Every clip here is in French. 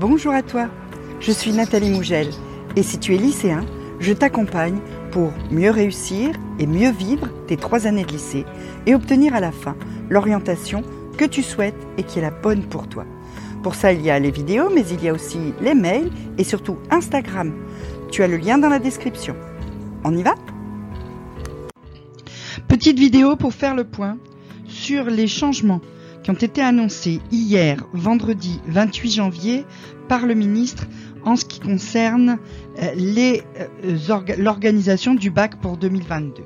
Bonjour à toi, je suis Nathalie Mougel et si tu es lycéen, je t'accompagne pour mieux réussir et mieux vivre tes trois années de lycée et obtenir à la fin l'orientation que tu souhaites et qui est la bonne pour toi. Pour ça, il y a les vidéos, mais il y a aussi les mails et surtout Instagram. Tu as le lien dans la description. On y va? Petite vidéo pour faire le point sur les changements qui ont été annoncés hier, vendredi 28 janvier, par le ministre en ce qui concerne euh, euh, l'organisation du bac pour 2022.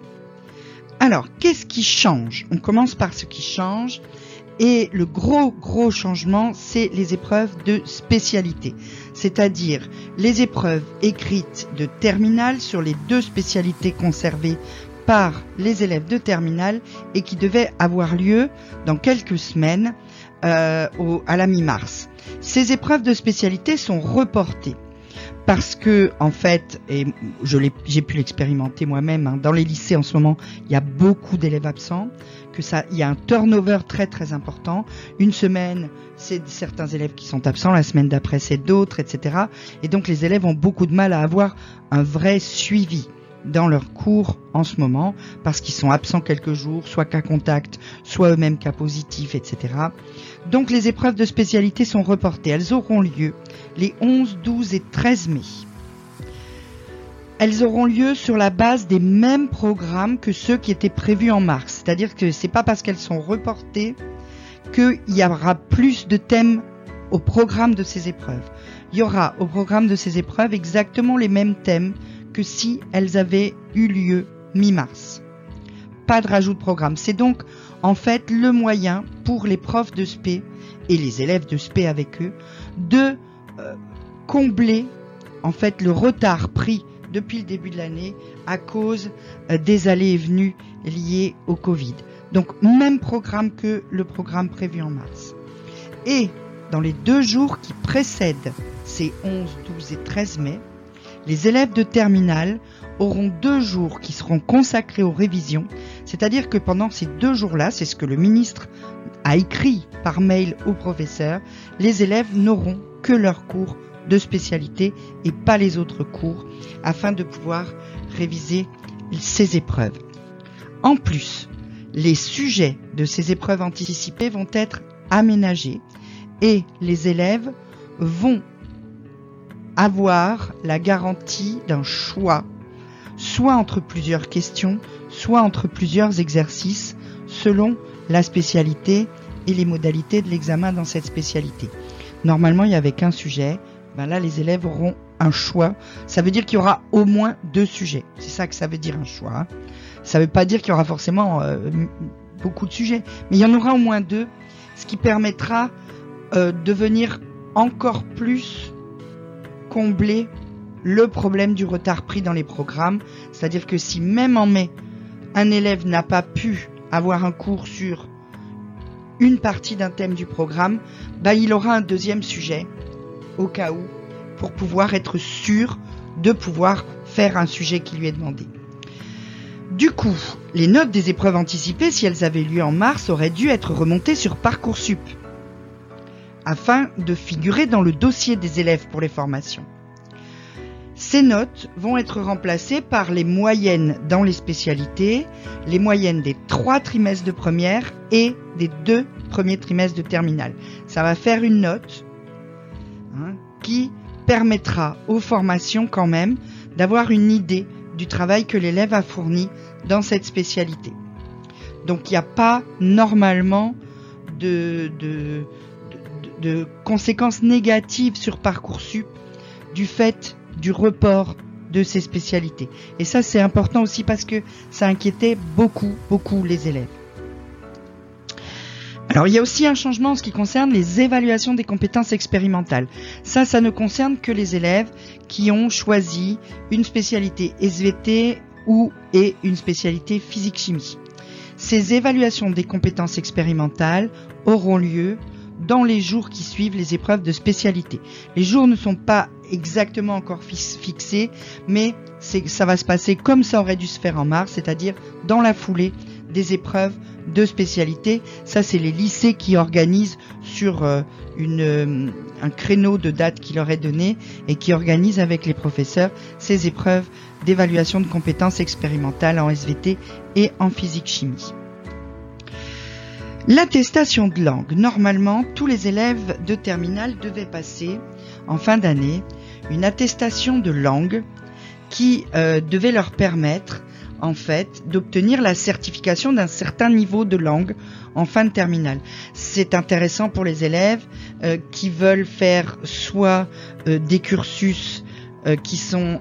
Alors, qu'est-ce qui change? On commence par ce qui change. Et le gros, gros changement, c'est les épreuves de spécialité. C'est-à-dire les épreuves écrites de terminale sur les deux spécialités conservées par les élèves de terminale et qui devaient avoir lieu dans quelques semaines euh, à la mi-mars. Ces épreuves de spécialité sont reportées parce que en fait, et j'ai pu l'expérimenter moi-même, hein, dans les lycées en ce moment, il y a beaucoup d'élèves absents, que ça, il y a un turnover très très important. Une semaine, c'est certains élèves qui sont absents, la semaine d'après c'est d'autres, etc. Et donc les élèves ont beaucoup de mal à avoir un vrai suivi dans leurs cours en ce moment parce qu'ils sont absents quelques jours, soit cas contact, soit eux-mêmes cas positifs, etc. Donc les épreuves de spécialité sont reportées. Elles auront lieu les 11, 12 et 13 mai. Elles auront lieu sur la base des mêmes programmes que ceux qui étaient prévus en mars. C'est-à-dire que c'est pas parce qu'elles sont reportées qu'il y aura plus de thèmes au programme de ces épreuves. Il y aura au programme de ces épreuves exactement les mêmes thèmes que si elles avaient eu lieu mi-mars. Pas de rajout de programme. C'est donc en fait le moyen pour les profs de SP et les élèves de SP avec eux de euh, combler en fait le retard pris depuis le début de l'année à cause euh, des allées et venues liées au Covid. Donc même programme que le programme prévu en mars. Et dans les deux jours qui précèdent ces 11, 12 et 13 mai, les élèves de terminale auront deux jours qui seront consacrés aux révisions, c'est-à-dire que pendant ces deux jours-là, c'est ce que le ministre a écrit par mail au professeur, les élèves n'auront que leurs cours de spécialité et pas les autres cours afin de pouvoir réviser ces épreuves. En plus, les sujets de ces épreuves anticipées vont être aménagés et les élèves vont avoir la garantie d'un choix, soit entre plusieurs questions, soit entre plusieurs exercices, selon la spécialité et les modalités de l'examen dans cette spécialité. Normalement, il n'y avait qu'un sujet. Ben là, les élèves auront un choix. Ça veut dire qu'il y aura au moins deux sujets. C'est ça que ça veut dire un choix. Ça ne veut pas dire qu'il y aura forcément euh, beaucoup de sujets, mais il y en aura au moins deux, ce qui permettra euh, de venir encore plus combler le problème du retard pris dans les programmes. C'est-à-dire que si même en mai, un élève n'a pas pu avoir un cours sur une partie d'un thème du programme, bah, il aura un deuxième sujet au cas où pour pouvoir être sûr de pouvoir faire un sujet qui lui est demandé. Du coup, les notes des épreuves anticipées, si elles avaient lieu en mars, auraient dû être remontées sur Parcoursup afin de figurer dans le dossier des élèves pour les formations. Ces notes vont être remplacées par les moyennes dans les spécialités, les moyennes des trois trimestres de première et des deux premiers trimestres de terminale. Ça va faire une note hein, qui permettra aux formations quand même d'avoir une idée du travail que l'élève a fourni dans cette spécialité. Donc il n'y a pas normalement de, de, de conséquences négatives sur Parcoursup du fait du report de ces spécialités. Et ça, c'est important aussi parce que ça inquiétait beaucoup, beaucoup les élèves. Alors, il y a aussi un changement en ce qui concerne les évaluations des compétences expérimentales. Ça, ça ne concerne que les élèves qui ont choisi une spécialité SVT ou et une spécialité physique-chimie. Ces évaluations des compétences expérimentales auront lieu dans les jours qui suivent les épreuves de spécialité. Les jours ne sont pas exactement encore fixés, mais ça va se passer comme ça aurait dû se faire en mars, c'est-à-dire dans la foulée des épreuves de spécialité. Ça, c'est les lycées qui organisent sur euh, euh, un créneau de date qui leur est donné et qui organisent avec les professeurs ces épreuves d'évaluation de compétences expérimentales en SVT et en physique-chimie. L'attestation de langue. Normalement, tous les élèves de terminale devaient passer en fin d'année une attestation de langue qui euh, devait leur permettre en fait d'obtenir la certification d'un certain niveau de langue en fin de terminale. C'est intéressant pour les élèves euh, qui veulent faire soit euh, des cursus euh, qui sont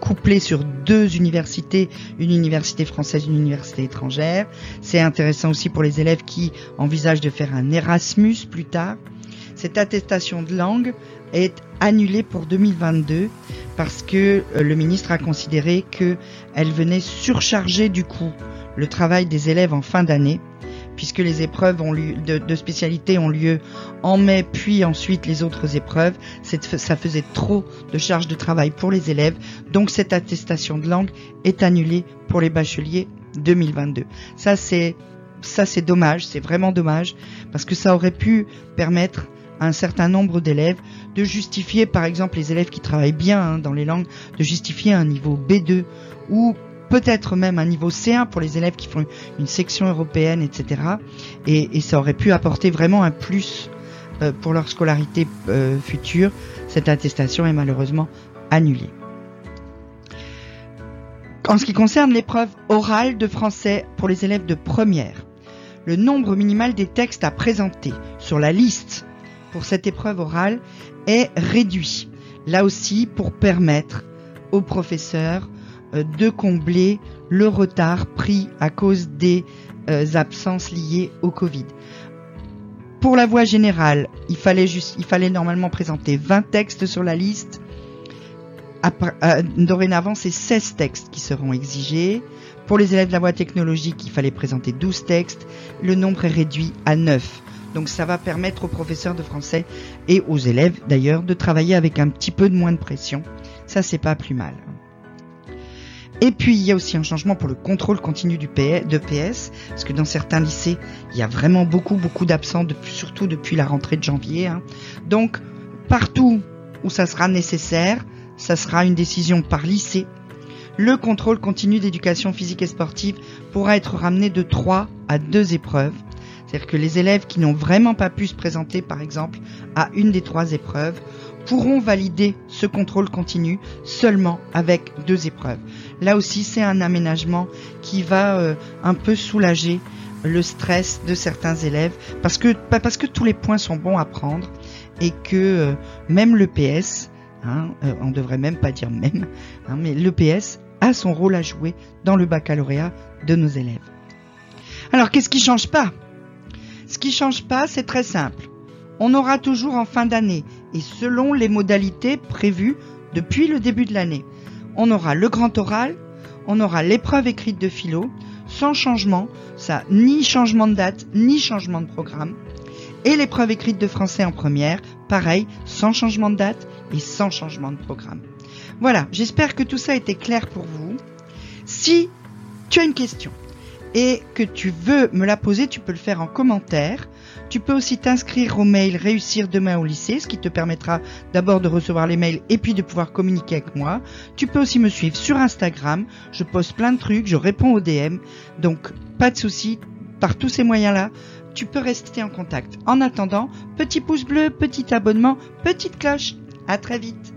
couplés sur deux universités, une université française, une université étrangère. C'est intéressant aussi pour les élèves qui envisagent de faire un Erasmus plus tard. Cette attestation de langue est annulée pour 2022 parce que euh, le ministre a considéré qu'elle venait surcharger du coup le travail des élèves en fin d'année puisque les épreuves de, spécialité ont lieu en mai, puis ensuite les autres épreuves. Ça faisait trop de charge de travail pour les élèves, donc cette attestation de langue est annulée pour les bacheliers 2022. Ça c'est ça c'est dommage, c'est vraiment dommage, parce que ça aurait pu permettre à un certain nombre d'élèves de justifier, par exemple, les élèves qui travaillent bien hein, dans les langues, de justifier un niveau B2 ou peut-être même un niveau C1 pour les élèves qui font une section européenne, etc. Et, ça aurait pu apporter vraiment un plus euh, pour leur scolarité euh, future. Cette attestation est malheureusement annulée. En ce qui concerne l'épreuve orale de français pour les élèves de première, le nombre minimal des textes à présenter sur la liste pour cette épreuve orale est réduit. Là aussi pour permettre aux professeurs de combler le retard pris à cause des euh, absences liées au Covid. Pour la voie générale, il fallait, juste, il fallait normalement présenter 20 textes sur la liste. Euh, dorénavant, c'est 16 textes qui seront exigés. Pour les élèves de la voie technologique, il fallait présenter 12 textes. Le nombre est réduit à 9. Donc ça va permettre aux professeurs de français et aux élèves d'ailleurs de travailler avec un petit peu de moins de pression. Ça c'est pas plus mal. Et puis il y a aussi un changement pour le contrôle continu du de PS, parce que dans certains lycées, il y a vraiment beaucoup beaucoup d'absents, surtout depuis la rentrée de janvier. Hein. Donc partout où ça sera nécessaire, ça sera une décision par lycée. Le contrôle continu d'éducation physique et sportive pourra être ramené de 3 à 2 épreuves c'est-à-dire que les élèves qui n'ont vraiment pas pu se présenter, par exemple, à une des trois épreuves, pourront valider ce contrôle continu seulement avec deux épreuves. Là aussi, c'est un aménagement qui va euh, un peu soulager le stress de certains élèves parce que parce que tous les points sont bons à prendre et que euh, même le PS, hein, euh, on devrait même pas dire même, hein, mais le PS a son rôle à jouer dans le baccalauréat de nos élèves. Alors qu'est-ce qui change pas? Ce qui change pas, c'est très simple. On aura toujours en fin d'année, et selon les modalités prévues depuis le début de l'année. On aura le grand oral, on aura l'épreuve écrite de philo, sans changement, ça, ni changement de date, ni changement de programme. Et l'épreuve écrite de français en première, pareil, sans changement de date et sans changement de programme. Voilà, j'espère que tout ça a été clair pour vous. Si tu as une question, et que tu veux me la poser, tu peux le faire en commentaire. Tu peux aussi t'inscrire au mail Réussir demain au lycée, ce qui te permettra d'abord de recevoir les mails et puis de pouvoir communiquer avec moi. Tu peux aussi me suivre sur Instagram. Je poste plein de trucs, je réponds aux DM. Donc, pas de souci. Par tous ces moyens-là, tu peux rester en contact. En attendant, petit pouce bleu, petit abonnement, petite cloche. À très vite.